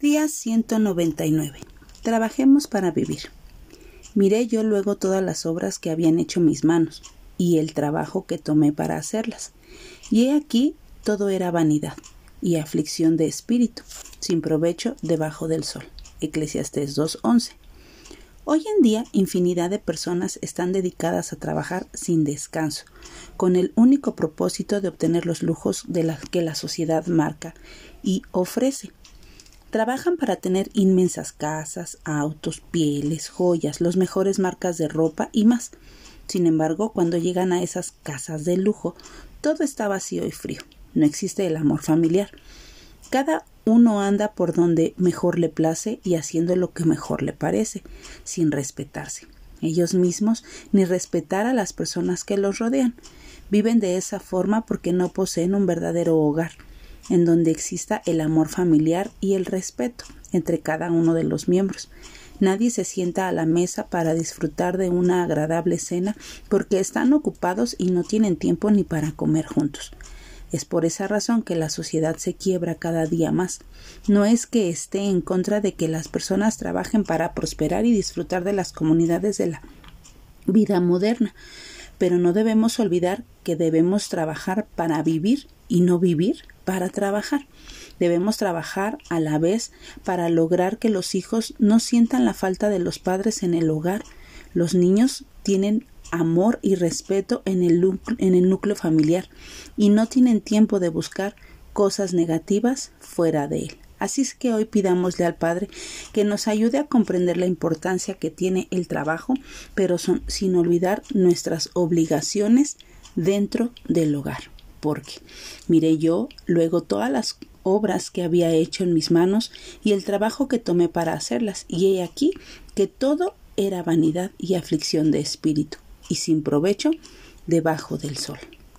Día 199. Trabajemos para vivir. Miré yo luego todas las obras que habían hecho mis manos y el trabajo que tomé para hacerlas. Y he aquí todo era vanidad y aflicción de espíritu, sin provecho debajo del sol. Eclesiastés 2.11. Hoy en día infinidad de personas están dedicadas a trabajar sin descanso, con el único propósito de obtener los lujos de la que la sociedad marca y ofrece Trabajan para tener inmensas casas, autos, pieles, joyas, los mejores marcas de ropa y más. Sin embargo, cuando llegan a esas casas de lujo, todo está vacío y frío. No existe el amor familiar. Cada uno anda por donde mejor le place y haciendo lo que mejor le parece, sin respetarse. Ellos mismos ni respetar a las personas que los rodean. Viven de esa forma porque no poseen un verdadero hogar en donde exista el amor familiar y el respeto entre cada uno de los miembros. Nadie se sienta a la mesa para disfrutar de una agradable cena porque están ocupados y no tienen tiempo ni para comer juntos. Es por esa razón que la sociedad se quiebra cada día más. No es que esté en contra de que las personas trabajen para prosperar y disfrutar de las comunidades de la vida moderna, pero no debemos olvidar que debemos trabajar para vivir y no vivir para trabajar. Debemos trabajar a la vez para lograr que los hijos no sientan la falta de los padres en el hogar. Los niños tienen amor y respeto en el, en el núcleo familiar y no tienen tiempo de buscar cosas negativas fuera de él. Así es que hoy pidámosle al Padre que nos ayude a comprender la importancia que tiene el trabajo, pero sin olvidar nuestras obligaciones dentro del hogar. Porque miré yo luego todas las obras que había hecho en mis manos y el trabajo que tomé para hacerlas, y he aquí que todo era vanidad y aflicción de espíritu, y sin provecho debajo del sol.